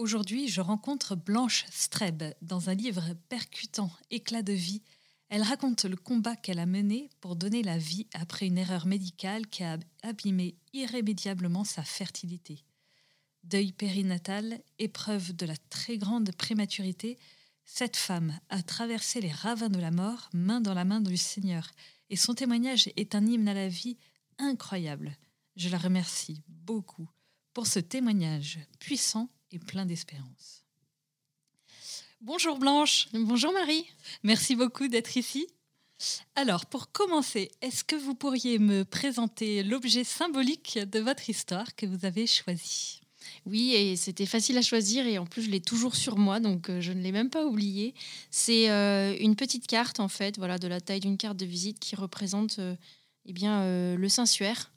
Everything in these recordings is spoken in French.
Aujourd'hui, je rencontre Blanche Streb dans un livre percutant, éclat de vie. Elle raconte le combat qu'elle a mené pour donner la vie après une erreur médicale qui a abîmé irrémédiablement sa fertilité. Deuil périnatal, épreuve de la très grande prématurité, cette femme a traversé les ravins de la mort, main dans la main du Seigneur, et son témoignage est un hymne à la vie incroyable. Je la remercie beaucoup pour ce témoignage puissant et plein d'espérance. Bonjour Blanche. Bonjour Marie. Merci beaucoup d'être ici. Alors, pour commencer, est-ce que vous pourriez me présenter l'objet symbolique de votre histoire que vous avez choisi? Oui, et c'était facile à choisir et en plus je l'ai toujours sur moi, donc euh, je ne l'ai même pas oublié. C'est euh, une petite carte en fait, voilà, de la taille d'une carte de visite qui représente euh, eh bien le Saint-Suaire,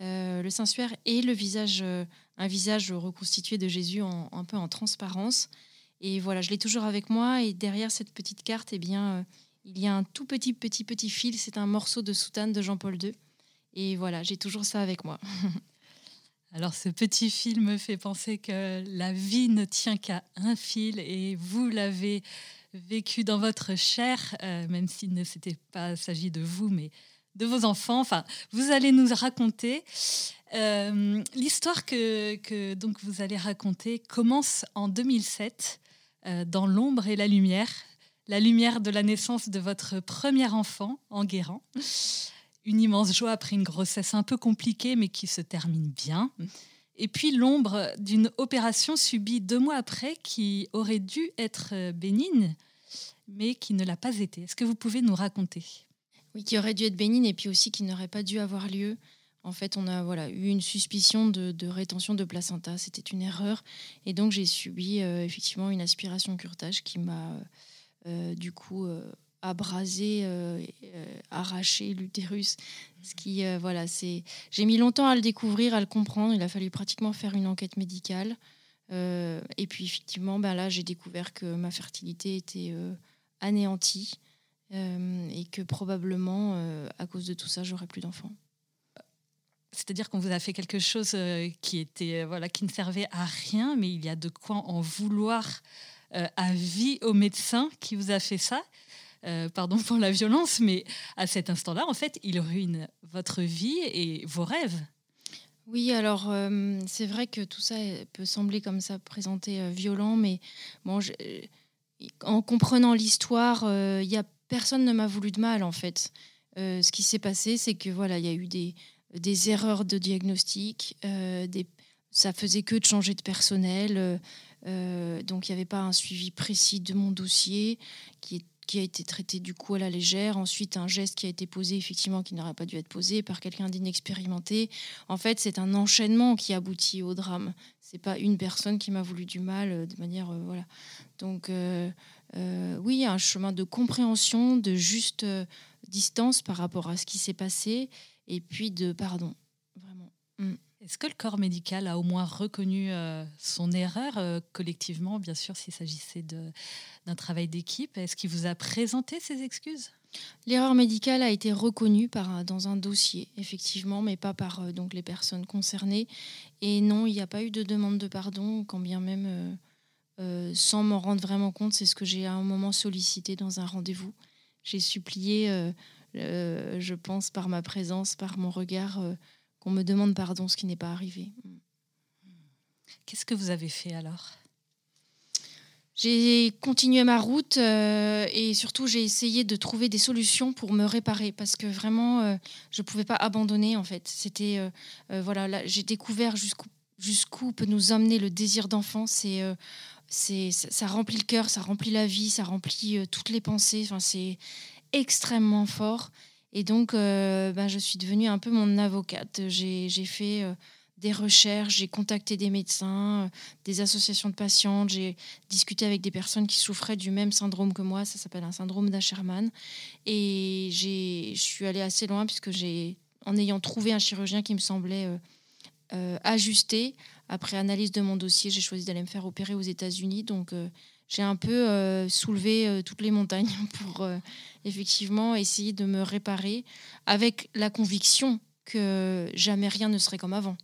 le Saint-Suaire et le visage un visage reconstitué de Jésus en, un peu en transparence. Et voilà, je l'ai toujours avec moi. Et derrière cette petite carte, eh bien, euh, il y a un tout petit, petit, petit fil. C'est un morceau de soutane de Jean-Paul II. Et voilà, j'ai toujours ça avec moi. Alors, ce petit fil me fait penser que la vie ne tient qu'à un fil et vous l'avez vécu dans votre chair, euh, même s'il ne s'était pas s'agit de vous, mais de vos enfants. Enfin, vous allez nous raconter euh, l'histoire que, donc vous allez raconter commence en 2007 euh, dans l'ombre et la lumière, la lumière de la naissance de votre premier enfant en guérant. Une immense joie après une grossesse un peu compliquée mais qui se termine bien. Et puis l'ombre d'une opération subie deux mois après qui aurait dû être bénigne mais qui ne l'a pas été. Est-ce que vous pouvez nous raconter? Oui, qui aurait dû être bénigne et puis aussi qui n'aurait pas dû avoir lieu. En fait, on a voilà, eu une suspicion de, rétention de placenta. C'était une erreur. Et donc, j'ai subi euh, effectivement une aspiration curtage qui m'a euh, euh, du coup abrasé, arraché l'utérus. Ce qui, voilà, c'est. J'ai mis longtemps à le découvrir, à le comprendre. Il a fallu pratiquement faire une enquête médicale. et puis, effectivement, ben là, j'ai découvert que ma fertilité était anéantie et que probablement, à cause de tout ça, j'aurais plus d'enfants. C'est-à-dire qu'on vous a fait quelque chose euh, qui était euh, voilà qui ne servait à rien, mais il y a de quoi en vouloir euh, à vie au médecin qui vous a fait ça. pardon pour la violence, mais à cet instant-là, en fait, il ruine votre vie et vos rêves. Oui, alors c'est vrai que tout ça peut sembler comme ça présenté violent, mais bon, en comprenant l'histoire, il y a personne ne m'a voulu de mal en fait. ce qui s'est passé, c'est que voilà, il y a eu des des erreurs de diagnostic, euh, des, ça faisait que de changer de personnel, euh, euh, donc il n'y avait pas un suivi précis de mon dossier qui, qui, a été traité du coup à la légère. Ensuite, un geste qui a été posé effectivement qui n'aurait pas dû être posé par quelqu'un d'inexpérimenté. En fait, c'est un enchaînement qui aboutit au drame. C'est pas une personne qui m'a voulu du mal de manière voilà. Donc oui, un chemin de compréhension, de juste distance par rapport à ce qui s'est passé et puis de pardon. Vraiment. Mm. Est-ce que le corps médical a au moins reconnu euh, son erreur euh, collectivement, bien sûr, s'il s'agissait d'un travail d'équipe? Est-ce qu'il vous a présenté ses excuses? L'erreur médicale a été reconnue par, dans un dossier, effectivement, mais pas par euh, donc, les personnes concernées. Et non, il n'y a pas eu de demande de pardon, quand bien même, sans m'en rendre vraiment compte, c'est ce que j'ai à un moment sollicité dans un rendez-vous. J'ai supplié euh, je pense, par ma présence, par mon regard, euh, qu'on me demande pardon, ce qui n'est pas arrivé. Qu'est-ce que vous avez fait alors? J'ai continué ma route euh, et surtout j'ai essayé de trouver des solutions pour me réparer parce que vraiment euh, je ne pouvais pas abandonner en fait. C'était euh, voilà, j'ai découvert jusqu'où jusqu'où peut nous emmener le désir d'enfant. C'est ça remplit le cœur, ça remplit la vie, ça remplit toutes les pensées. Enfin c'est extrêmement fort et donc ben, je suis devenue un peu mon avocate. J'ai fait des recherches, j'ai contacté des médecins, euh, des associations de patientes, j'ai discuté avec des personnes qui souffraient du même syndrome que moi, ça s'appelle un syndrome d'Asherman. Et je suis allée assez loin puisque j'ai, en ayant trouvé un chirurgien qui me semblait euh, euh, ajusté, après analyse de mon dossier, j'ai choisi d'aller me faire opérer aux États-Unis. Donc j'ai un peu soulevé toutes les montagnes pour effectivement essayer de me réparer avec la conviction que jamais rien ne serait comme avant.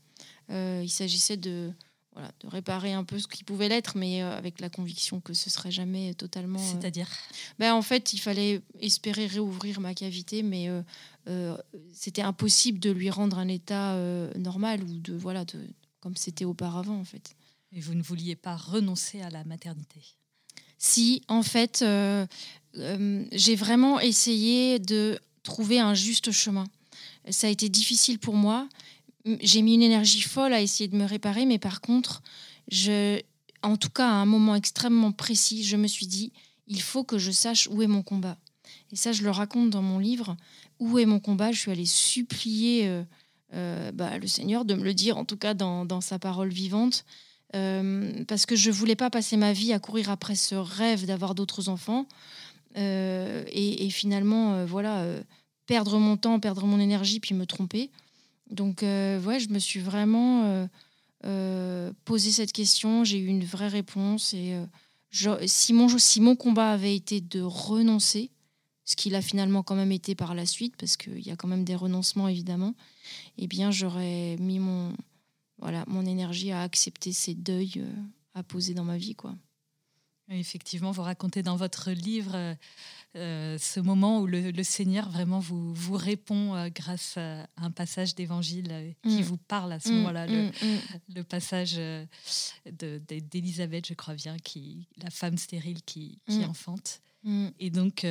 Euh, il s'agissait de, voilà, de réparer un peu ce qui pouvait l'être, mais euh, avec la conviction que ce serait jamais totalement. Euh, C'est-à-dire? Ben, En fait, il fallait espérer réouvrir ma cavité, mais c'était impossible de lui rendre un état normal ou de voilà de comme c'était auparavant en fait. Et vous ne vouliez pas renoncer à la maternité? Si, en fait, j'ai vraiment essayé de trouver un juste chemin. Ça a été difficile pour moi, j'ai mis une énergie folle à essayer de me réparer, mais par contre, je, en tout cas à un moment extrêmement précis, je me suis dit, il faut que je sache où est mon combat. Et ça, je le raconte dans mon livre, où est mon combat? Je suis allée supplier euh, euh, bah, le Seigneur de me le dire, en tout cas dans, sa parole vivante, euh, parce que je voulais pas passer ma vie à courir après ce rêve d'avoir d'autres enfants. Et, et, finalement, voilà, perdre mon temps, perdre mon énergie, puis me tromper. Donc, euh, ouais, je me suis vraiment euh, euh, posé cette question. J'ai eu une vraie réponse. Et si mon combat avait été de renoncer, ce qu'il a finalement quand même été par la suite, parce qu'il y a quand même des renoncements évidemment, eh bien j'aurais mis mon, voilà, mon énergie à accepter ces deuils à poser dans ma vie. quoi. Effectivement, vous racontez dans votre livre euh, ce moment où le, Seigneur vraiment vous, vous répond euh, grâce à un passage d'évangile euh, qui mm. vous parle à ce mm, moment-là, le, mm, le, passage d'Élisabeth, je crois bien, qui, la femme stérile qui, qui enfante. Et donc,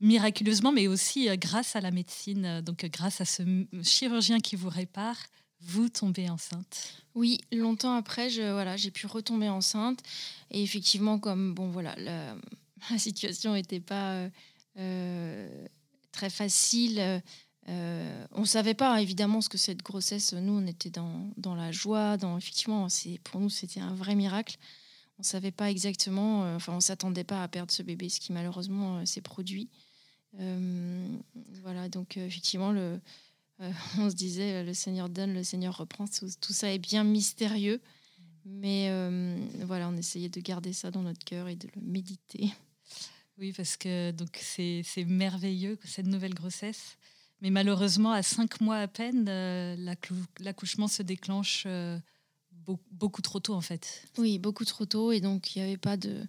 miraculeusement, mais aussi grâce à la médecine, donc grâce à ce chirurgien qui vous répare, vous tombez enceinte. Oui, longtemps après, je, voilà, j'ai pu retomber enceinte. Et effectivement, comme bon, voilà, la situation n'était pas euh, euh, très facile. Euh, on ne savait pas évidemment ce que cette grossesse. Nous, on était dans, dans la joie, dans effectivement, c'est pour nous c'était un vrai miracle. On ne savait pas exactement, enfin on s'attendait pas à perdre ce bébé, ce qui malheureusement s'est produit. Voilà, donc effectivement le, on se disait le Seigneur donne, le Seigneur reprend. Tout, tout ça est bien mystérieux, mais voilà, on essayait de garder ça dans notre cœur et de le méditer. Oui, parce que donc c'est merveilleux cette nouvelle grossesse. Mais malheureusement, à cinq mois à peine, euh, l'accouchement se déclenche euh, beaucoup trop tôt en fait. Oui, beaucoup trop tôt. Et donc il n'y avait pas de.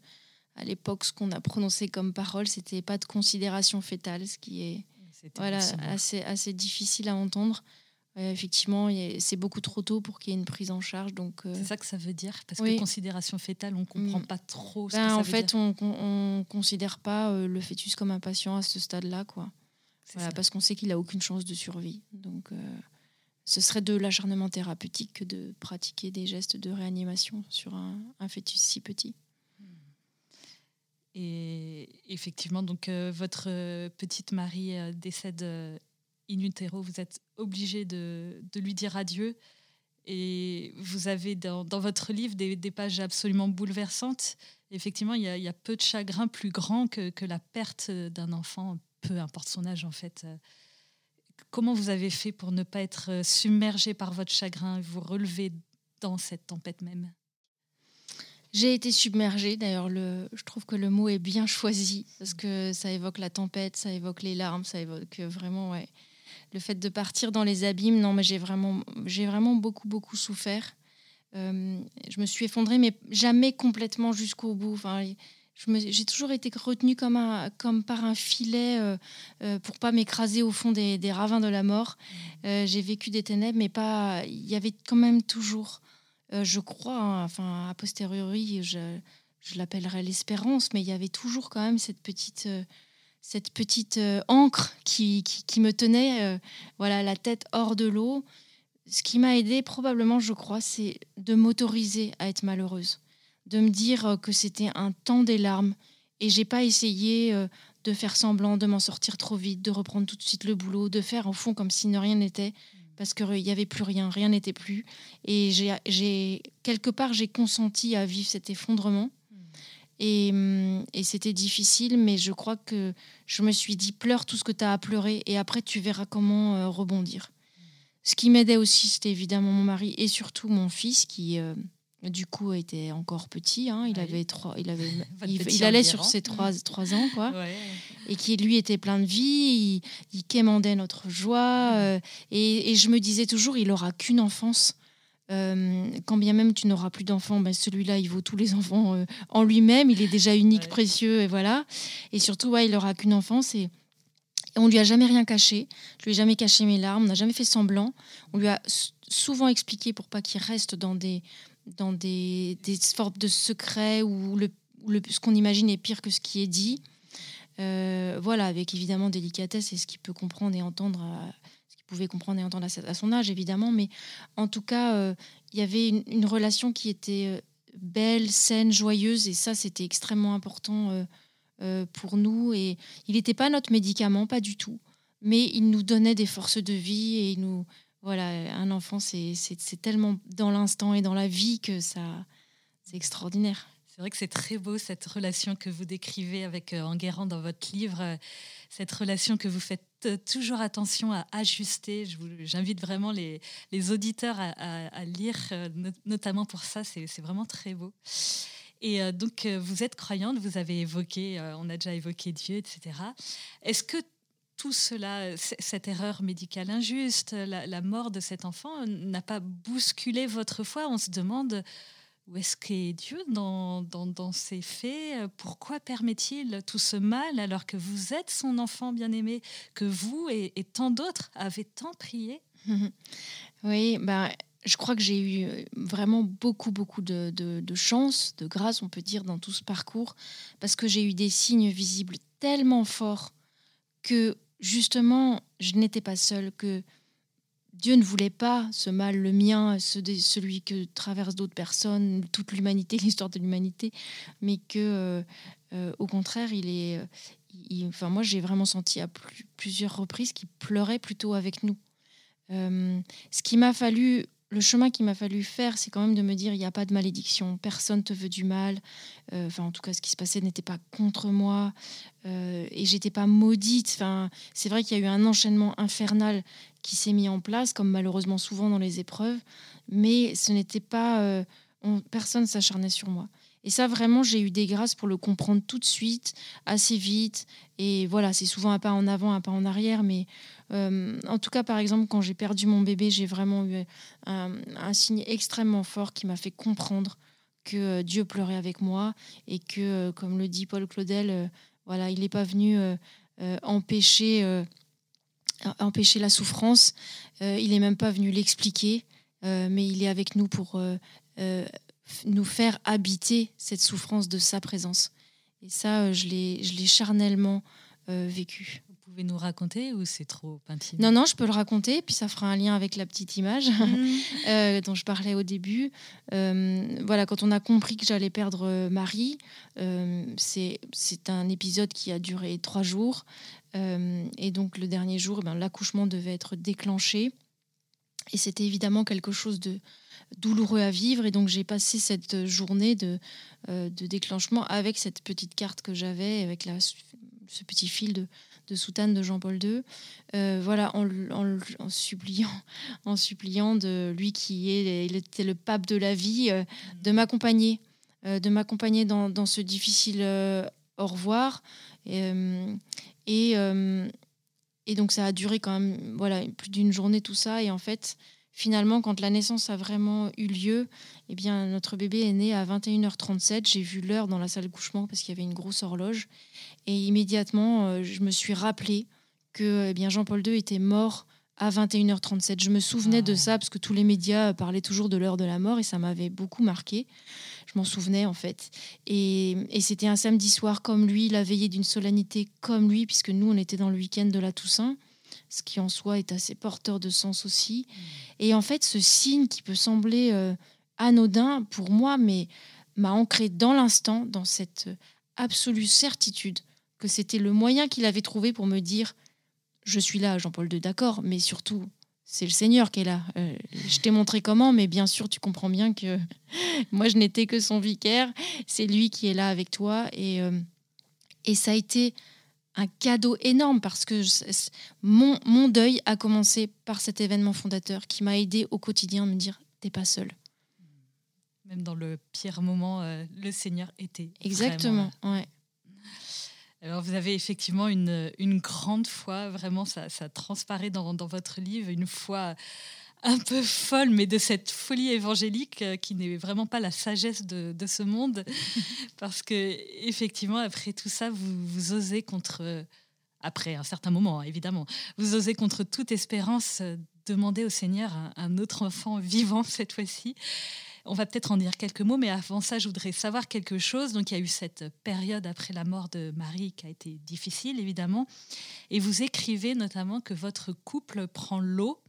À l'époque, ce qu'on a prononcé comme parole, c'était pas de considération fétale, ce qui est voilà, assez, assez difficile à entendre effectivement, c'est beaucoup trop tôt pour qu'il y ait une prise en charge. Donc, euh, C'est ça que ça veut dire Parce que considération fétale, on ne comprend mm. pas trop ce ben, que ça En fait, on ne considère pas euh, le fœtus comme un patient à ce stade-là. quoi. parce qu'on sait qu'il n'a aucune chance de survie. Donc, euh, ce serait de l'acharnement thérapeutique que de pratiquer des gestes de réanimation sur un, fœtus si petit. Et effectivement, donc votre petite Marie décède in utero, vous êtes obligé de, lui dire adieu. Et vous avez dans, votre livre des, pages absolument bouleversantes. Effectivement, il y, a, peu de chagrin plus grand que la perte d'un enfant, peu importe son âge en fait. Comment vous avez fait pour ne pas être submergé par votre chagrin et vous relever dans cette tempête même? J'ai été submergée. D'ailleurs, je trouve que le mot est bien choisi parce que ça évoque la tempête, ça évoque les larmes, ça évoque vraiment ouais, le fait de partir dans les abîmes, non, mais j'ai vraiment, j'ai vraiment beaucoup, beaucoup souffert. Euh, je me suis effondrée, mais jamais complètement jusqu'au bout. Enfin, j'ai toujours été retenue comme, un, comme par un filet euh, euh, pour pas m'écraser au fond des, des, ravins de la mort. Mmh. j'ai vécu des ténèbres, mais pas. Il y avait quand même toujours, je crois, hein, enfin a posteriori, je, je l'appellerais l'espérance, mais il y avait toujours quand même cette petite, euh, cette petite euh, encre qui, me tenait euh, voilà, la tête hors de l'eau. Ce qui m'a aidé probablement, je crois, c'est de m'autoriser à être malheureuse, de me dire que c'était un temps des larmes. Et j'ai pas essayé de faire semblant, de m'en sortir trop vite, de reprendre tout de suite le boulot, de faire au fond comme si ne rien n'était parce qu'il n'y avait plus rien, rien n'était plus. Et j'ai quelque part, j'ai consenti à vivre cet effondrement. Hum, et, c'était difficile, mais je crois que je me suis dit, pleure tout ce que tu as à pleurer et après tu verras comment euh, rebondir. Ce qui m'aidait aussi, c'était évidemment mon mari et surtout mon fils qui, euh, du coup, était encore petit. Hein. il, avait trois, il, avait, il, allait sur ses trois, trois ans, quoi. Et qui, lui, était plein de vie. Il, quémandait notre joie. Euh, et, et, je me disais toujours, il aura qu'une enfance. Euh, quand bien même tu n'auras plus d'enfants, ben celui-là, il vaut tous les enfants euh, en lui-même. Il est déjà unique, précieux, et voilà. Et surtout, ouais, il n'aura qu'une enfance. Et, on lui a jamais rien caché. Je lui ai jamais caché mes larmes. On n'a jamais fait semblant. On lui a souvent expliqué pour pas qu'il reste dans des dans des, des formes de secrets où, le, le, ce qu'on imagine est pire que ce qui est dit. Euh, voilà, avec évidemment délicatesse et ce qu'il peut comprendre et entendre pouvait comprendre et entendre à, son âge, évidemment, mais en tout cas, euh, il y avait une, relation qui était euh, belle, saine, joyeuse, et ça, c'était extrêmement important pour nous. Et il n'était pas notre médicament, pas du tout, mais il nous donnait des forces de vie et il nous, voilà, un enfant, c'est tellement dans l'instant et dans la vie que ça, c'est extraordinaire. C'est vrai que c'est très beau cette relation que vous décrivez avec Enguerrand dans votre livre, cette relation que vous faites toujours attention à ajuster. J'invite vraiment les, les auditeurs à, lire, euh, notamment pour ça. C'est vraiment très beau. Et euh, donc, euh, vous êtes croyante, vous avez évoqué, on a déjà évoqué Dieu, etc. Est-ce que tout cela, cette erreur médicale injuste, la, la mort de cet enfant, n'a pas bousculé votre foi. On se demande où est-ce qu'est Dieu dans, dans, ces faits. Pourquoi permet-il tout ce mal alors que vous êtes son enfant bien-aimé, que vous et, tant d'autres avez tant prié? Oui, bah, je crois que j'ai eu euh, vraiment beaucoup, beaucoup de, de, chance, de grâce, on peut dire, dans tout ce parcours, parce que j'ai eu des signes visibles tellement forts que justement, je n'étais pas seule, que Dieu ne voulait pas ce mal, le mien, celui que traversent d'autres personnes, toute l'humanité, l'histoire de l'humanité, mais que, euh, euh, au contraire, il est. Euh, enfin, moi, j'ai vraiment senti à plusieurs reprises qu'il pleurait plutôt avec nous. ce qui m'a fallu le chemin qu'il m'a fallu faire, c'est quand même de me dire il n'y a pas de malédiction, personne te veut du mal. Euh, enfin, en tout cas, ce qui se passait n'était pas contre moi euh, et j'étais pas maudite. Enfin, c'est vrai qu'il y a eu un enchaînement infernal qui s'est mis en place, comme malheureusement souvent dans les épreuves, mais ce n'était pas. Euh, personne s'acharnait sur moi. Et ça, vraiment, j'ai eu des grâces pour le comprendre tout de suite, assez vite. Et voilà, c'est souvent un pas en avant, un pas en arrière. Mais euh, en tout cas, par exemple, quand j'ai perdu mon bébé, j'ai vraiment eu un, signe extrêmement fort qui m'a fait comprendre que euh, Dieu pleurait avec moi et que, euh, comme le dit Paul Claudel, voilà, il n'est pas venu empêcher, empêcher la souffrance. il n'est même pas venu l'expliquer, mais il est avec nous pour nous faire habiter cette souffrance de sa présence. Et ça, euh, je l'ai charnellement euh, vécu. Vous pouvez nous raconter ou c'est trop intime? Non, non, je peux le raconter, puis ça fera un lien avec la petite image mmh. euh, dont je parlais au début. voilà, quand on a compris que j'allais perdre Marie, c'est un épisode qui a duré trois jours. et donc le dernier jour, ben, l'accouchement devait être déclenché. Et c'était évidemment quelque chose de, douloureux à vivre. Et donc j'ai passé cette journée de, euh, de déclenchement avec cette petite carte que j'avais, avec la, ce petit fil de, de soutane de Jean-Paul II, euh, voilà, en, en, suppliant, en suppliant de lui qui est, il était le pape de la vie, euh, de m'accompagner, de m'accompagner dans, dans, ce difficile au revoir. Et, et, et, donc ça a duré quand même, voilà, plus d'une journée tout ça. Et en fait, finalement, quand la naissance a vraiment eu lieu, eh bien, notre bébé est né à 21h37. J'ai vu l'heure dans la salle de couchement parce qu'il y avait une grosse horloge. Et immédiatement, euh, je me suis rappelé que eh bien, Jean-Paul II était mort à 21h37. Je me souvenais de Ah. ça parce que tous les médias parlaient toujours de l'heure de la mort et ça m'avait beaucoup marqué. Je m'en souvenais en fait. Et, et c'était un samedi soir comme lui, la veillée d'une solennité comme lui, puisque nous, on était dans le week-end de la Toussaint, ce qui en soi est assez porteur de sens aussi. Et en fait, ce signe qui peut sembler euh, anodin pour moi, mais m'a ancré dans l'instant, dans cette euh, absolue certitude que c'était le moyen qu'il avait trouvé pour me dire je suis là, Jean-Paul II, d'accord, mais surtout, c'est le Seigneur qui est là. Euh, je t'ai montré comment, mais bien sûr, tu comprends bien que moi, je n'étais que son vicaire. C'est lui qui est là avec toi. Et, euh, et ça a été un cadeau énorme parce que je- mon, mon deuil a commencé par cet événement fondateur qui m'a aidé au quotidien à me dire t'es pas seul. Même dans le pire moment, euh, le Seigneur était. Exactement. vraiment Ouais. Alors vous avez effectivement une, une grande foi, vraiment ça, ça transparaît dans, dans votre livre, une foi un peu folle, mais de cette folie évangélique euh, qui n'est vraiment pas la sagesse de, de ce monde, parce que effectivement après tout ça, vous, vous osez contre, après un certain moment hein, évidemment, vous osez contre toute espérance euh, demander au Seigneur un, un autre enfant vivant cette fois-ci. On va peut-être en dire quelques mots, mais avant ça, je voudrais savoir quelque chose. Donc, il y a eu cette période après la mort de Marie qui a été difficile, évidemment. Et vous écrivez notamment que votre couple prend l'eau.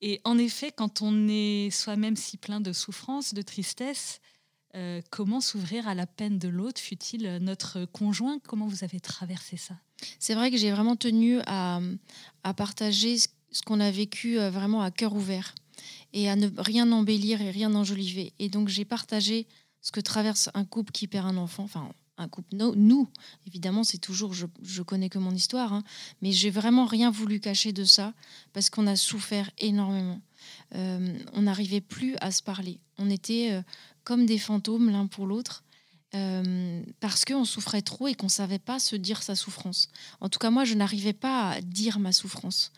Et en effet, quand on est soi-même si plein de souffrance, de tristesse, euh, comment s'ouvrir à la peine de l'autre Fut-il notre conjoint? Comment vous avez traversé ça? C'est vrai que j'ai vraiment tenu à, partager ce, qu'on a vécu euh, vraiment à cœur ouvert et à ne rien embellir et rien enjoliver. Et donc j'ai partagé ce que traverse un couple qui perd un enfant, un couple, no- nous, évidemment, c'est toujours, je, je connais que mon histoire, hein, mais j'ai vraiment rien voulu cacher de ça parce qu'on a souffert énormément. Euh, on n'arrivait plus à se parler. On était euh, comme des fantômes l'un pour l'autre. euh, parce qu'on souffrait trop et qu'on savait pas se dire sa souffrance. En tout cas, moi, je n'arrivais pas à dire ma souffrance.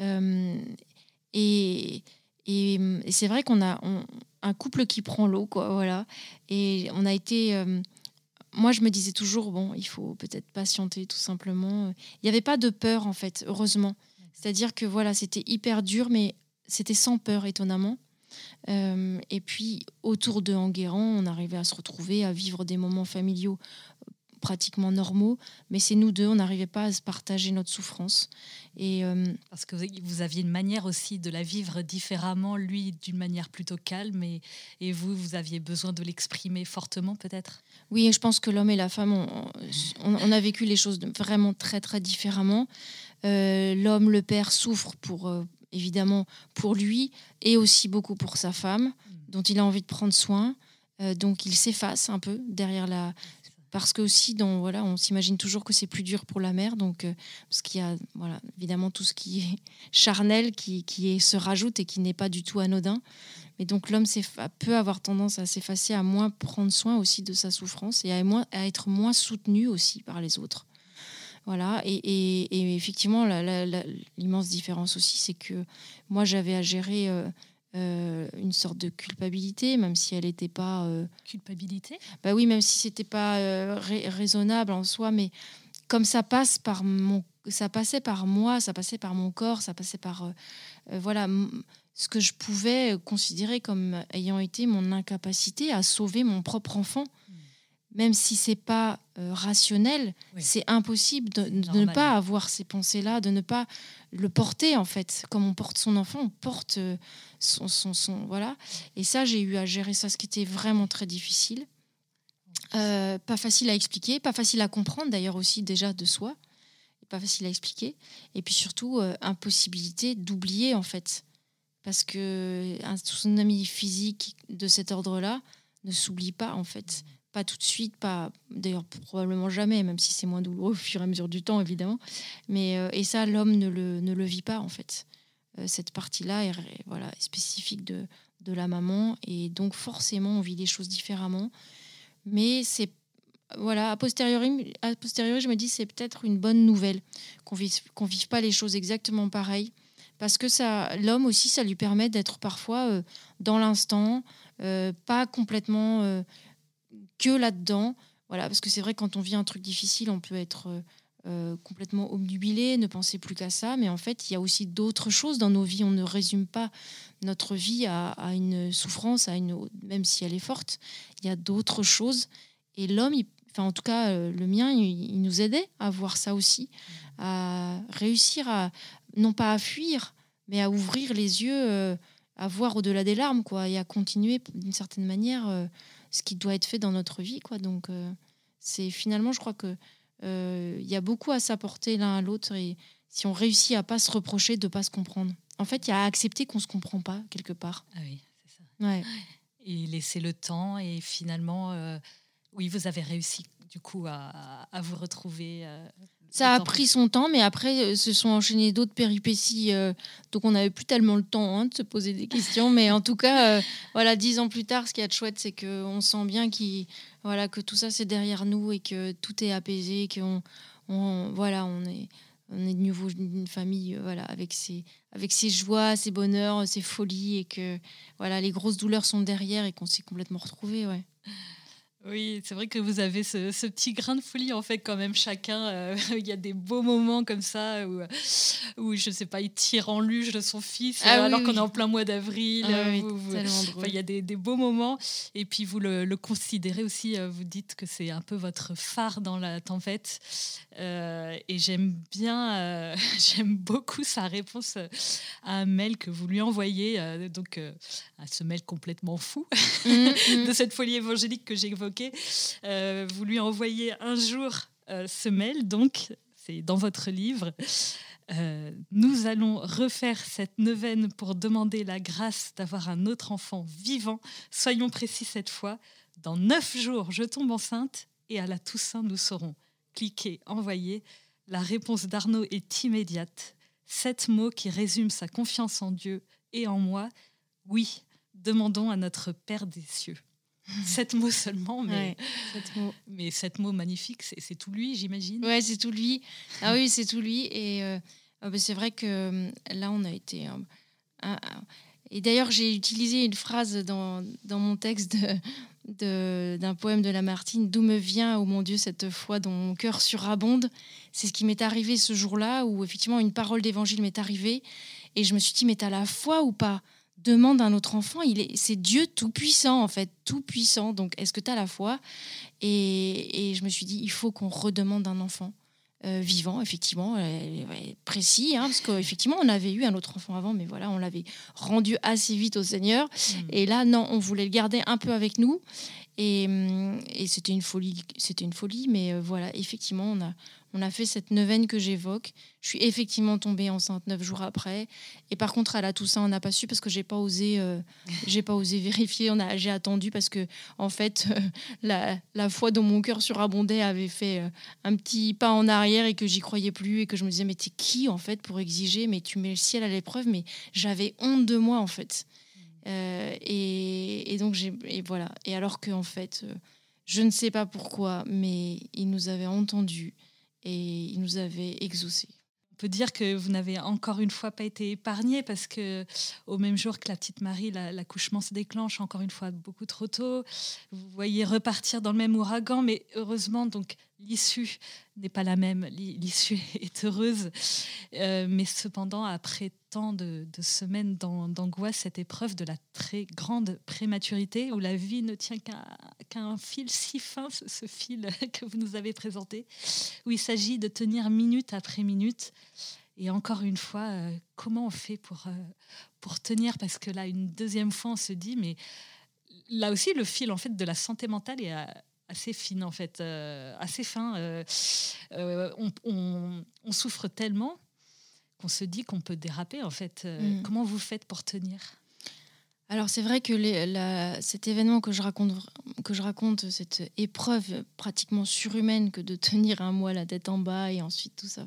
Euh, et et, c'est vrai qu'on a un couple qui prend l'eau, quoi, voilà. Et on a été. Moi, je me disais toujours, bon, il faut peut-être patienter, tout simplement. Il n'y avait pas de peur, en fait, heureusement. C'est-à-dire que voilà, c'était hyper dur, mais c'était sans peur, étonnamment. Euh, et puis, autour de Enguerrand, on arrivait à se retrouver, à vivre des moments familiaux pratiquement normaux. Mais c'est nous deux, on n'arrivait pas à se partager notre souffrance. Et euh, Parce que vous- aviez une manière aussi de la vivre différemment, lui d'une manière plutôt calme, et, et vous, vous aviez besoin de l'exprimer fortement peut-être? Oui, je pense que l'homme et la femme, on, on- on a vécu les choses vraiment très très différemment. Euh, l'homme, le père, souffre pour euh, évidemment pour lui et aussi beaucoup pour sa femme, dont il a envie de prendre soin. Donc il s'efface un peu derrière la. Parce que aussi, dans, voilà, on s'imagine toujours que c'est plus dur pour la mère, donc euh, parce qu'il y a voilà, évidemment tout ce qui est charnel qui, qui se rajoute et qui n'est pas du tout anodin. Mais donc l'homme peut avoir tendance à s'effacer, à moins prendre soin aussi de sa souffrance et à, être moins soutenu aussi par les autres. Voilà, et, effectivement, l'immense différence aussi, c'est que moi, j'avais à gérer euh, euh, une sorte de culpabilité, même si elle n'était pas... euh, Culpabilité? bah oui, même si c'était pas euh, rai- raisonnable en soi, mais comme ça passe par mon, ça passait par moi, ça passait par mon corps, ça passait par voilà ce que je pouvais considérer comme ayant été mon incapacité à sauver mon propre enfant, même si c'est pas euh, rationnel, Oui. c'est impossible de, de ne pas avoir ces pensées-là, de ne pas le porter en fait, comme on porte son enfant, on porte euh, son, son, son- voilà. Et ça, j'ai eu à gérer ça, ce qui était vraiment très difficile. Euh, pas facile à expliquer, pas facile à comprendre d'ailleurs aussi déjà de soi, pas facile à expliquer. Et puis surtout, euh, impossibilité d'oublier en fait. Parce que un tsunami physique de cet ordre-là ne s'oublie pas en fait. Pas tout de suite, pas d'ailleurs probablement jamais, même si c'est moins douloureux au fur et à mesure du temps évidemment. Mais euh, et ça, l'homme ne le, ne le vit pas en fait. Euh, cette partie-là est, voilà, spécifique de, de la maman et donc forcément on vit les choses différemment. Mais c'est voilà, a posteriori, a posteriori, je me dis c'est peut-être une bonne nouvelle qu'on vive, qu'on vive pas les choses exactement pareil, parce que ça, l'homme aussi, ça lui permet d'être parfois euh, dans l'instant, pas complètement que là-dedans. Voilà, parce que c'est vrai quand on vit un truc difficile, on peut être euh, euh, complètement obnubilé, ne penser plus qu'à ça. Mais en fait, il y a aussi d'autres choses dans nos vies. On ne résume pas notre vie à, une souffrance, à une, même si elle est forte. Il y a d'autres choses. Et l'homme, enfin en tout cas euh, le mien, il, nous aidait à voir ça aussi, à réussir à, non pas à fuir, mais à ouvrir les yeux, à voir au-delà des larmes, quoi, et à continuer d'une certaine manière ce qui doit être fait dans notre vie, quoi. Donc c'est finalement, je crois que euh, il y a beaucoup à s'apporter l'un à l'autre et si on réussit à pas se reprocher de pas se comprendre. En fait, il y a à accepter qu'on se comprend pas quelque part. Ah oui, c'est ça. Ouais. Et laisser le temps et finalement, euh, oui, vous avez réussi du coup à, à vous retrouver. Euh, ça a pris son temps, mais après, se sont enchaînées d'autres péripéties. donc, on n'avait plus tellement le temps hein, de se poser des questions. mais en tout cas, voilà, dix ans plus tard, ce qui est chouette, c'est qu'on sent bien qu'il voilà, que tout ça c'est derrière nous et que tout est apaisé, qu'on on, voilà, on est, on est de nouveau une famille euh, voilà, avec, ses, avec ses joies, ses bonheurs, ses folies et que voilà, les grosses douleurs sont derrière et qu'on s'est complètement retrouvés. Ouais. Oui, c'est vrai que vous avez ce, petit grain de folie, en fait, quand même, chacun. Euh, il y a des beaux moments comme ça où, où je ne sais pas, il tire en luge de son fils ah alors qu'on est en plein mois d'avril. Ah il y a des, beaux moments. Et puis, vous le, considérez aussi, euh, vous dites que c'est un peu votre phare dans la tempête. Euh, et j'aime bien, j'aime beaucoup sa réponse à un mail que vous lui envoyez, donc à ce mail complètement fou mmh, mmh. de cette folie évangélique que j'ai euh, vous lui envoyez un jour euh, ce mail, donc c'est dans votre livre. Euh, nous allons refaire cette neuvaine pour demander la grâce d'avoir un autre enfant vivant. Soyons précis cette fois. Dans neuf jours, je tombe enceinte et à la Toussaint, nous saurons. Cliquez, envoyez. La réponse d'Arnaud est immédiate. Sept mots qui résument sa confiance en Dieu et en moi. Oui, demandons à notre Père des cieux. sept mots seulement, mais, sept mots. mais sept mots magnifiques, c'est tout lui, j'imagine. Ouais, c'est tout lui. Ah oui, c'est tout lui. Et euh, ah bah, c'est vrai que euh, là, on a été. et d'ailleurs, j'ai utilisé une phrase dans, dans mon texte de, d'un poème de Lamartine D'où me vient, oh mon Dieu, cette foi dont mon cœur surabonde? C'est ce qui m'est arrivé ce jour-là, où effectivement une parole d'évangile m'est arrivée. Et je me suis dit Mais t'as la foi ou pas? Demande un autre enfant, il est, c'est Dieu tout puissant en fait, tout puissant. Donc, est-ce que tu as la foi? Et, je me suis dit, il faut qu'on redemande un enfant euh, vivant, effectivement, précis, hein, parce qu'effectivement, on avait eu un autre enfant avant, mais voilà, on l'avait rendu assez vite au Seigneur. Mm. Et là, non, on voulait le garder un peu avec nous. Et, hum, et c'était une folie, c'était une folie, mais euh, voilà, effectivement, on a, on a fait cette neuvaine que j'évoque. Je suis effectivement tombée enceinte neuf jours après. Et par contre, à la Toussaint, on n'a pas su parce que j'ai pas osé, euh, j'ai pas osé vérifier. On a, j'ai attendu parce que en fait, euh, la, la, foi dont mon cœur surabondait avait fait euh, un petit pas en arrière et que j'y croyais plus et que je me disais mais t'es qui en fait pour exiger? Mais tu mets le ciel à l'épreuve. Mais j'avais honte de moi en fait. Et, et, donc et voilà. Et alors que en fait, je ne sais pas pourquoi, mais il nous avait entendus et il nous avait exaucés. On peut dire que vous n'avez encore une fois pas été épargné parce que au même jour que la petite Marie, l'accouchement se déclenche encore une fois beaucoup trop tôt. Vous voyez repartir dans le même ouragan, mais heureusement donc l'issue n'est pas la même. L'issue est heureuse, euh, mais cependant après tant de, semaines d'angoisse, cette épreuve de la très grande prématurité où la vie ne tient qu'à un fil si fin, ce, fil que vous nous avez présenté, où il s'agit de tenir minute après minute. Et encore une fois, euh, comment on fait pour, euh, pour tenir? Parce que là, une deuxième fois, on se dit, mais là aussi, le fil en fait de la santé mentale est assez fine en fait, euh, assez fin. on, on, souffre tellement on se dit qu'on peut déraper en fait. Euh, mm. Comment vous faites pour tenir? Alors c'est vrai que cet événement que je, raconte, que je raconte, cette épreuve pratiquement surhumaine que de tenir un mois la tête en bas et ensuite tout ça,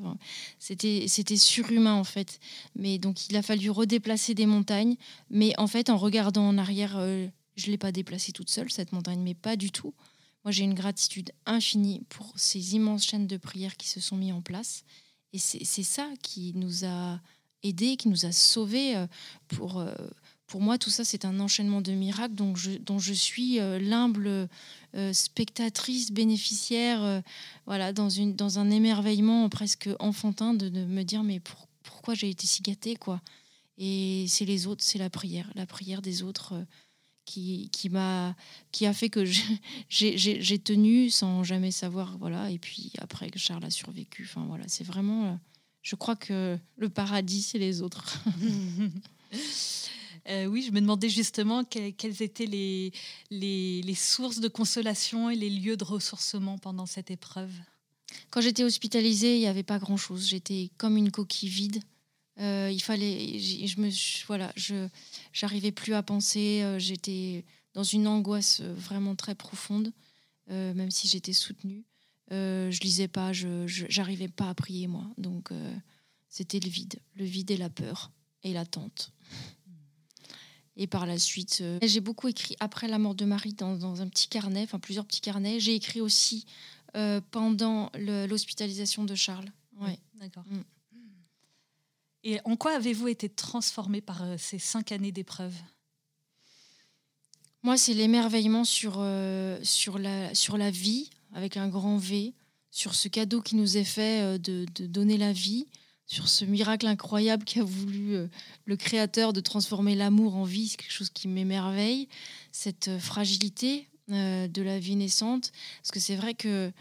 c'était surhumain en fait. Mais donc il a fallu redéplacer des montagnes. Mais en fait en regardant en arrière, euh, je ne l'ai pas déplacée toute seule cette montagne, mais pas du tout. Moi j'ai une gratitude infinie pour ces immenses chaînes de prières qui se sont mises en place et c'est ça qui nous a aidés, qui nous a sauvés euh, pour, euh, pour moi, tout ça, c'est un enchaînement de miracles dont je, dont je suis euh, l'humble spectatrice, bénéficiaire, voilà, dans, une, dans un émerveillement presque enfantin de, me dire mais pourquoi j'ai été si gâtée, quoi? Et c'est les autres, c'est la prière, la prière des autres qui, qui, m'a, qui a fait que j'ai, tenu sans jamais savoir, voilà. Et puis après que Charles a survécu, enfin voilà, c'est vraiment, je crois que le paradis, c'est les autres. Euh, oui, je me demandais justement quelles, étaient les, les, sources de consolation et les lieux de ressourcement pendant cette épreuve. Quand j'étais hospitalisée, il n'y avait pas grand-chose. J'étais comme une coquille vide. Euh, il fallait, je me, voilà, je, j'arrivais plus à penser. Euh, j'étais dans une angoisse vraiment très profonde, même si j'étais soutenue. je lisais pas, je, j'arrivais pas à prier moi. Donc c'était le vide, le vide et la peur et l'attente. Et par la suite, euh, j'ai beaucoup écrit après la mort de Marie dans, un petit carnet, enfin plusieurs petits carnets. J'ai écrit aussi euh, pendant l'hospitalisation de Charles. Ouais. D'accord. Mm. Et en quoi avez-vous été transformé par euh, ces cinq années d'épreuve Moi, c'est l'émerveillement sur, sur, la, sur la vie, avec un grand V, sur ce cadeau qui nous est fait de, de donner la vie, sur ce miracle incroyable qu'a voulu euh, le Créateur de transformer l'amour en vie, c'est quelque chose qui m'émerveille, cette euh, fragilité euh, de la vie naissante, parce que c'est vrai que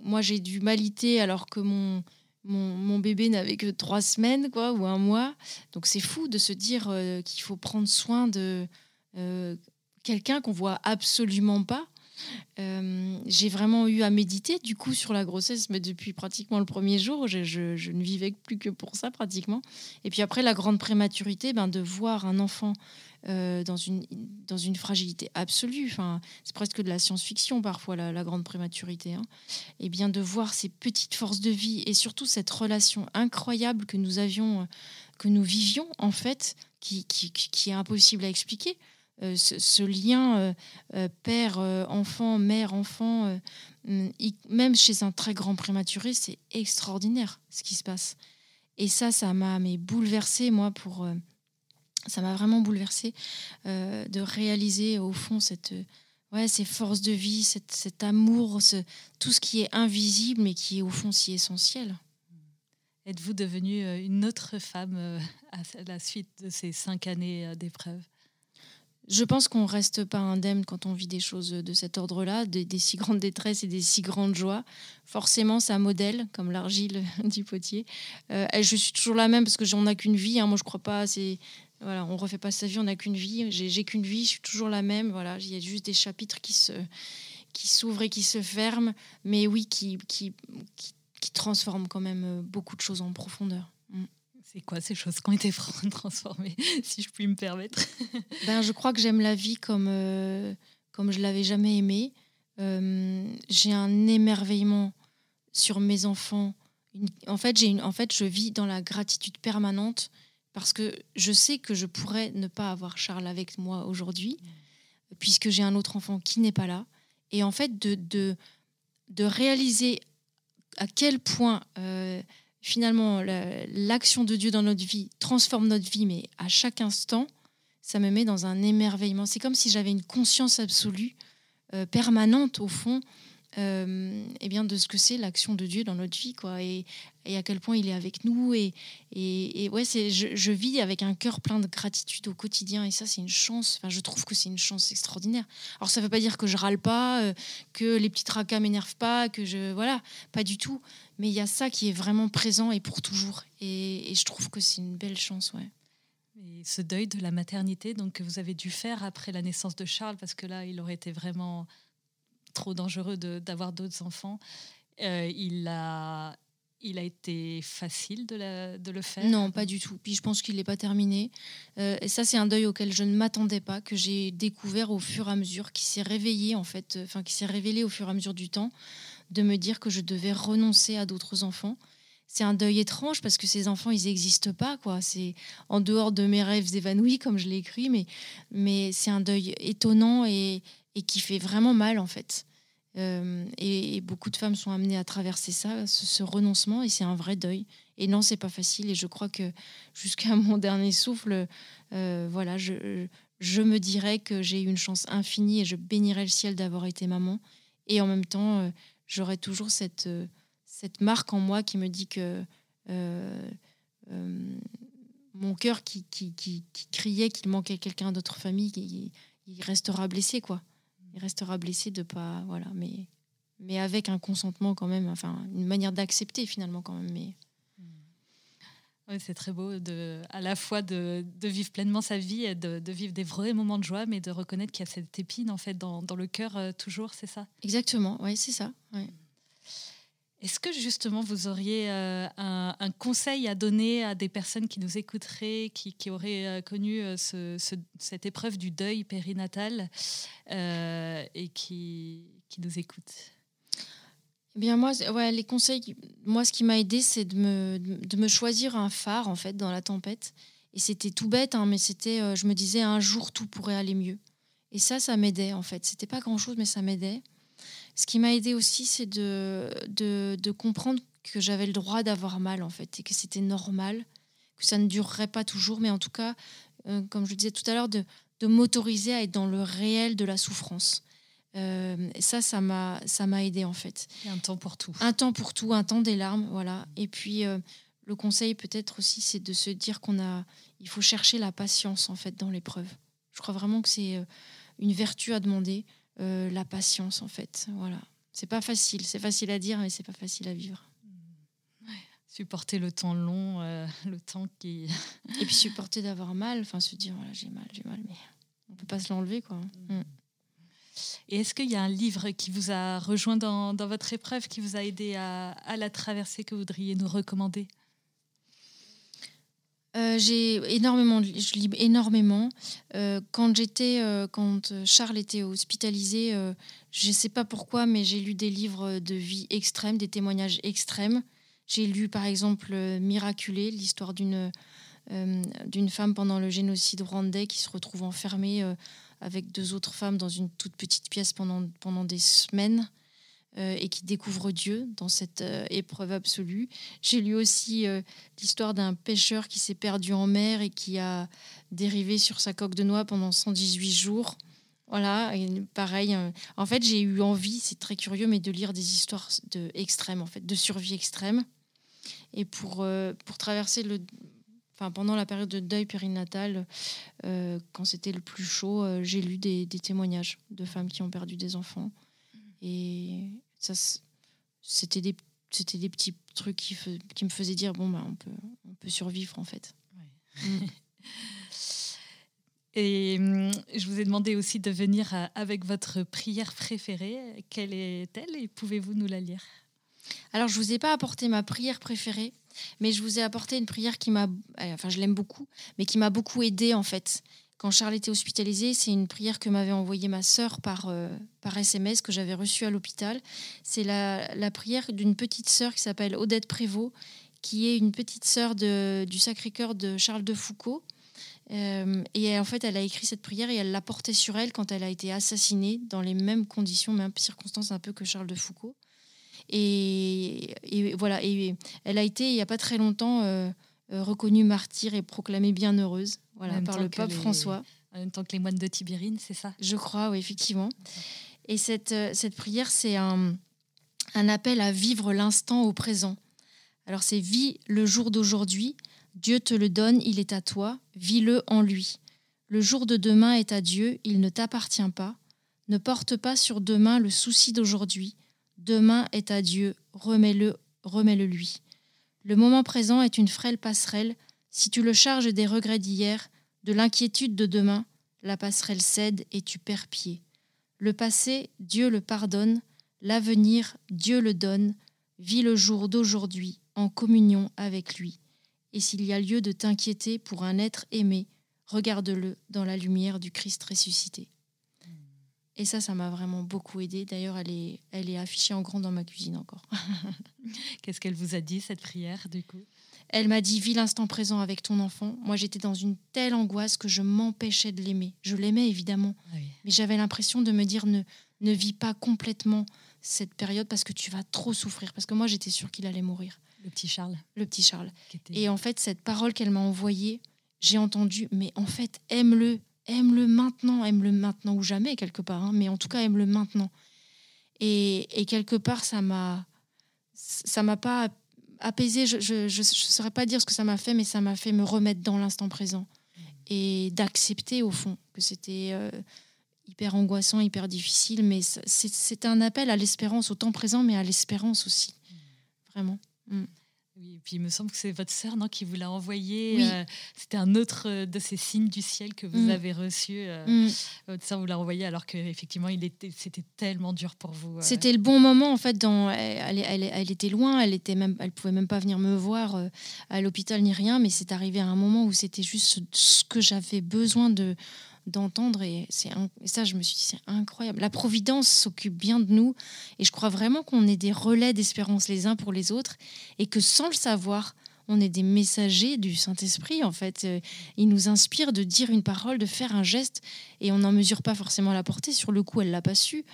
moi j'ai dû m'aliter alors que mon, mon, bébé n'avait que trois semaines quoi, ou un mois, donc c'est fou de se dire qu'il faut prendre soin de quelqu'un qu'on voit absolument pas euh, j'ai vraiment eu à méditer du coup sur la grossesse, mais depuis pratiquement le premier jour, je, ne vivais plus que pour ça pratiquement. Et puis après la grande prématurité, ben, de voir un enfant euh, dans, une, dans une fragilité absolue, c'est presque de la science-fiction parfois la, grande prématurité, hein. et bien de voir ces petites forces de vie et surtout cette relation incroyable que nous avions, que nous vivions en fait, qui est impossible à expliquer. Euh, ce, lien euh, euh, père-enfant, mère-enfant, même chez un très grand prématuré, c'est extraordinaire ce qui se passe. Et ça, ça m'a bouleversé, moi, pour. ça m'a vraiment bouleversé de réaliser, au fond, cette. Ouais, ces forces de vie, cet amour, tout ce qui est invisible mais qui est au fond si essentiel. Êtes-vous devenue une autre femme à la suite de ces cinq années d'épreuve je pense qu'on reste pas indemne quand on vit des choses de cet ordre-là, des, si grandes détresses et des si grandes joies. Forcément, ça modèle, comme l'argile du potier. Euh, je suis toujours la même parce que j'en n'a qu'une vie. Hein. Moi, je crois pas. C'est voilà, on refait pas sa vie, on n'a qu'une vie. J'ai qu'une vie, je suis toujours la même. Voilà, il y a juste des chapitres qui s'ouvrent et qui se ferment, mais oui, qui, qui, qui transforment quand même beaucoup de choses en profondeur. Mm. C'est quoi ces choses qui ont été transformées, si je puis me permettre? Ben, Je crois que j'aime la vie comme, euh, comme je l'avais jamais aimée. Euh, j'ai un émerveillement sur mes enfants. en, fait, j'ai une, en fait, je vis dans la gratitude permanente parce que je sais que je pourrais ne pas avoir Charles avec moi aujourd'hui, puisque j'ai un autre enfant qui n'est pas là. Et en fait, de, de, de réaliser à quel point... Euh, finalement, l'action de Dieu dans notre vie transforme notre vie, mais à chaque instant, ça me met dans un émerveillement. C'est comme si j'avais une conscience absolue, euh, permanente au fond, euh, eh bien de ce que c'est l'action de Dieu dans notre vie, quoi, et, à quel point il est avec nous. Et, et, ouais, c'est, je, vis avec un cœur plein de gratitude au quotidien, et ça, c'est une chance. Enfin, je trouve que c'est une chance extraordinaire. Alors, ça ne veut pas dire que je râle pas, euh, que les petits tracas m'énervent pas, que je, voilà, pas du tout. Mais il y a ça qui est vraiment présent et pour toujours. Et, je trouve que c'est une belle chance, ouais. Et ce deuil de la maternité, donc que vous avez dû faire après la naissance de Charles, parce que là, il aurait été vraiment trop dangereux d'avoir d'autres enfants. Euh, il, a, il a été facile de, de, le faire? Non, pas du tout. Puis je pense qu'il n'est pas terminé. Euh, et ça, c'est un deuil auquel je ne m'attendais pas, que j'ai découvert au fur et à mesure, qui s'est réveillé en fait, enfin qui s'est révélé au fur et à mesure du temps, de me dire que je devais renoncer à d'autres enfants. C'est un deuil étrange parce que ces enfants, ils n'existent pas, quoi. C'est en dehors de mes rêves évanouis, comme je l'ai écrit, mais, mais c'est un deuil étonnant et, et qui fait vraiment mal en fait. et, beaucoup de femmes sont amenées à traverser ça, ce, renoncement, et c'est un vrai deuil. Et non, c'est pas facile. Et je crois que jusqu'à mon dernier souffle, voilà, je, je me dirais que j'ai eu une chance infinie et je bénirais le ciel d'avoir été maman. Et en même temps, j'aurais toujours cette, cette marque en moi qui me dit que mon cœur qui, qui, qui, criait qu'il manquait quelqu'un d'autre famille, il, il, restera blessé, quoi. Il restera blessé de pas, voilà, mais, mais avec un consentement quand même, enfin, une manière d'accepter finalement quand même, mais. Oui, c'est très beau de, à la fois de, de, vivre pleinement sa vie et de, de, vivre des vrais moments de joie, mais de reconnaître qu'il y a cette épine en fait dans, dans le cœur euh, toujours, c'est ça? Exactement, oui, c'est ça. Ouais. Est-ce que justement vous auriez euh, un, conseil à donner à des personnes qui nous écouteraient, qui, auraient euh, connu euh, cette épreuve du deuil périnatal et qui, nous écoutent? Eh bien moi, les conseils, moi ce qui m'a aidé, c'est de me, de me choisir un phare en fait dans la tempête. Et c'était tout bête, hein, mais c'était, je me disais un jour tout pourrait aller mieux. Et ça, ça m'aidait en fait. C'était pas grand chose, mais ça m'aidait. Ce qui m'a aidé aussi, c'est de, de, comprendre que j'avais le droit d'avoir mal, en fait, et que c'était normal, que ça ne durerait pas toujours, mais en tout cas, euh, comme je le disais tout à l'heure, de, de m'autoriser à être dans le réel de la souffrance. Euh, ça, ça m'a, ça m'a aidé en fait. un temps pour tout. Un temps pour tout, un temps des larmes, voilà. Et puis euh, le conseil peut-être aussi, c'est de se dire qu'on a, il faut chercher la patience en fait dans l'épreuve. Je crois vraiment que c'est une vertu à demander. Euh, la patience en fait. Voilà. C'est pas facile, c'est facile à dire, mais c'est pas facile à vivre. Supporter le temps long, euh, le temps qui. Et puis supporter d'avoir mal, enfin se dire voilà j'ai mal, j'ai mal, mais on peut pas se l'enlever quoi. Mm. Et est-ce qu'il y a un livre qui vous a rejoint dans, votre épreuve, qui vous a aidé à, à la traverser, que vous voudriez nous recommander? Euh, j'ai énormément, je lis énormément. Euh, quand j'étais, euh, quand Charles était hospitalisé, je ne sais pas pourquoi, mais j'ai lu des livres de vie extrême, des témoignages extrêmes. J'ai lu par exemple Miraculé, l'histoire d'une d'une femme pendant le génocide rwandais qui se retrouve enfermée avec deux autres femmes dans une toute petite pièce pendant, pendant des semaines. Euh, et qui découvre Dieu dans cette euh, épreuve absolue. J'ai lu aussi euh, l'histoire d'un pêcheur qui s'est perdu en mer et qui a dérivé sur sa coque de noix pendant 118 jours. Voilà, pareil. en fait, j'ai eu envie, c'est très curieux, mais de lire des histoires de extrêmes, en fait, de survie extrême. Et pour, pour traverser le, enfin, pendant la période de deuil périnatal, quand c'était le plus chaud, j'ai lu des, des, témoignages de femmes qui ont perdu des enfants. Et, ça, c'était des, c'était des petits trucs qui, qui me faisaient dire bon, bah, on, peut, on peut survivre en fait. Mm. Et hum, je vous ai demandé aussi de venir euh, avec votre prière préférée. Quelle est-elle et pouvez-vous nous la lire? Alors, je ne vous ai pas apporté ma prière préférée, mais je vous ai apporté une prière qui m'a. Enfin, je l'aime beaucoup, mais qui m'a beaucoup aidée en fait quand Charles était hospitalisé, c'est une prière que m'avait envoyée ma sœur par, euh, par SMS que j'avais reçue à l'hôpital. C'est la, la, prière d'une petite sœur qui s'appelle Odette Prévost, qui est une petite sœur du Sacré-Cœur de Charles de Foucault. Euh, et en fait, elle a écrit cette prière et elle l'a portée sur elle quand elle a été assassinée dans les mêmes conditions, mêmes circonstances un peu que Charles de Foucault. Et, et voilà, et elle a été il n'y a pas très longtemps euh, reconnue martyre et proclamée bienheureuse voilà, par le pape François. En même temps que les moines de Tibérine, c'est ça? Je crois, oui, effectivement. Et cette, euh, cette prière, c'est un, un appel à vivre l'instant au présent. Alors c'est vis le jour d'aujourd'hui, Dieu te le donne, il est à toi, vis-le en lui. Le jour de demain est à Dieu, il ne t'appartient pas. Ne porte pas sur demain le souci d'aujourd'hui. Demain est à Dieu, remets-le, remets-le lui. Le moment présent est une frêle passerelle si tu le charges des regrets d'hier, de l'inquiétude de demain, la passerelle cède et tu perds pied. Le passé, Dieu le pardonne, l'avenir, Dieu le donne, vis le jour d'aujourd'hui en communion avec lui. Et s'il y a lieu de t'inquiéter pour un être aimé, regarde-le dans la lumière du Christ ressuscité. Et ça, ça m'a vraiment beaucoup aidé. D'ailleurs, elle est, elle est affichée en grand dans ma cuisine encore. Qu'est-ce qu'elle vous a dit, cette prière, du coup? Elle m'a dit vis l'instant présent avec ton enfant. Moi, j'étais dans une telle angoisse que je m'empêchais de l'aimer. Je l'aimais évidemment, ah mais j'avais l'impression de me dire ne ne vis pas complètement cette période parce que tu vas trop souffrir. Parce que moi, j'étais sûre qu'il allait mourir. Le petit Charles. Le petit Charles. Et en fait, cette parole qu'elle m'a envoyée, j'ai entendu, mais en fait, aime-le, aime-le maintenant, aime-le maintenant ou jamais, quelque part. Hein, mais en tout cas, aime-le maintenant. Et, et quelque part, ça m'a, ça m'a pas apaisé. Je ne saurais pas dire ce que ça m'a fait, mais ça m'a fait me remettre dans l'instant présent et d'accepter au fond que c'était euh, hyper angoissant, hyper difficile, mais c'est un appel à l'espérance au temps présent, mais à l'espérance aussi, vraiment. Mm. Oui, et puis il me semble que c'est votre sœur non, qui vous l'a envoyé. Euh, c'était un autre euh, de ces signes du ciel que vous mm. avez reçu. Euh, mm. Votre sœur vous l'a envoyé alors qu'effectivement, c'était tellement dur pour vous. C'était le bon moment, en fait. Dans, elle, elle, elle, était loin, elle était même, elle pouvait même pas venir me voir à l'hôpital ni rien, mais c'est arrivé à un moment où c'était juste ce que j'avais besoin de d'entendre et c'est ça je me suis dit c'est incroyable. La providence s'occupe bien de nous et je crois vraiment qu'on est des relais d'espérance les uns pour les autres et que sans le savoir on est des messagers du Saint-Esprit en fait. Euh, il nous inspire de dire une parole de faire un geste et on n'en mesure pas forcément la portée. Sur le coup elle l'a pas su.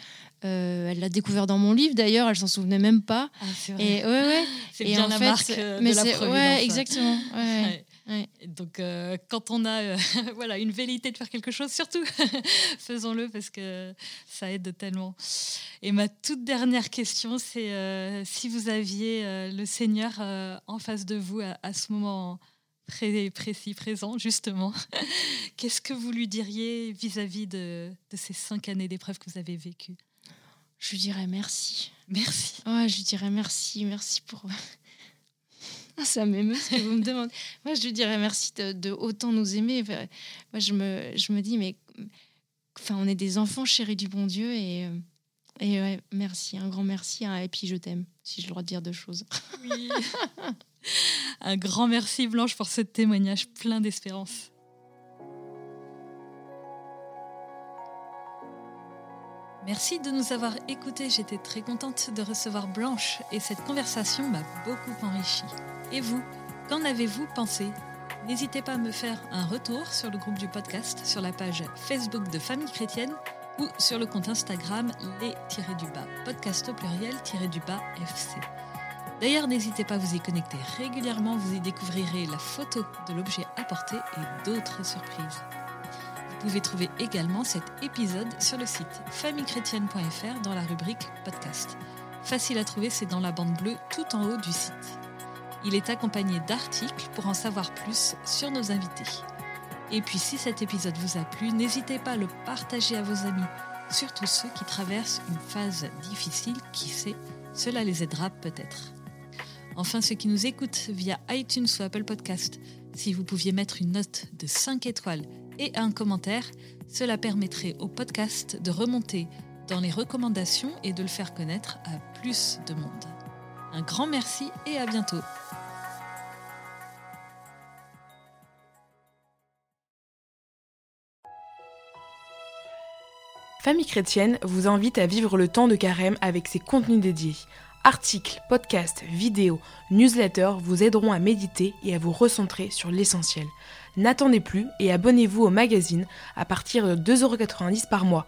Euh, elle l'a découvert dans mon livre d'ailleurs elle s'en souvenait même pas. Ah, et ouais ouais. C'est bien la marque euh, mais de la providence ouais. exactement ouais. Donc, euh, quand on a euh, voilà, une velléité de faire quelque chose, surtout, faisons-le parce que ça aide tellement. Et ma toute dernière question, c'est euh, si vous aviez le Seigneur en face de vous à, ce moment précis, présent, justement, qu'est-ce que vous lui diriez vis-à- -vis de, de, ces cinq années d'épreuve que vous avez vécues? Je lui dirais merci. Merci. Ouais, je lui dirais merci, merci pour ah, ça m'émeut ce que vous me demandez. Moi, je lui dirais merci de, autant nous aimer. moi, je me, je me dis, mais enfin, on est des enfants chéris du bon Dieu et, euh, et ouais, merci, un grand merci. Hein, et puis, je t'aime, si je le droit de dire deux choses. Oui. un grand merci, Blanche, pour ce témoignage plein d'espérance. Merci de nous avoir écoutés. J'étais très contente de recevoir Blanche et cette conversation m'a beaucoup enrichie. Et vous, qu'en avez-vous pensé? N'hésitez pas à me faire un retour sur le groupe du podcast, sur la page Facebook de Famille Chrétienne ou sur le compte Instagram les-du-bas, podcast au pluriel-du-bas FC. D'ailleurs, n'hésitez pas à vous y connecter régulièrement, vous y découvrirez la photo de l'objet apporté et d'autres surprises. Pouvez trouver également cet épisode sur le site famillechrétienne.fr dans la rubrique podcast. Facile à trouver, c'est dans la bande bleue tout en haut du site. Il est accompagné d'articles pour en savoir plus sur nos invités. Et puis si cet épisode vous a plu, n'hésitez pas à le partager à vos amis, surtout ceux qui traversent une phase difficile, qui sait, cela les aidera peut-être. Enfin, ceux qui nous écoutent via iTunes ou Apple Podcast, si vous pouviez mettre une note de 5 étoiles et un commentaire, cela permettrait au podcast de remonter dans les recommandations et de le faire connaître à plus de monde. Un grand merci et à bientôt. Famille chrétienne vous invite à vivre le temps de carême avec ses contenus dédiés. Articles, podcasts, vidéos, newsletters vous aideront à méditer et à vous recentrer sur l'essentiel. N'attendez plus et abonnez-vous au magazine à partir de 2,90€ par mois.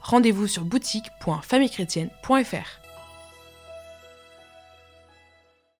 Rendez-vous sur boutique.famillechrétienne.fr.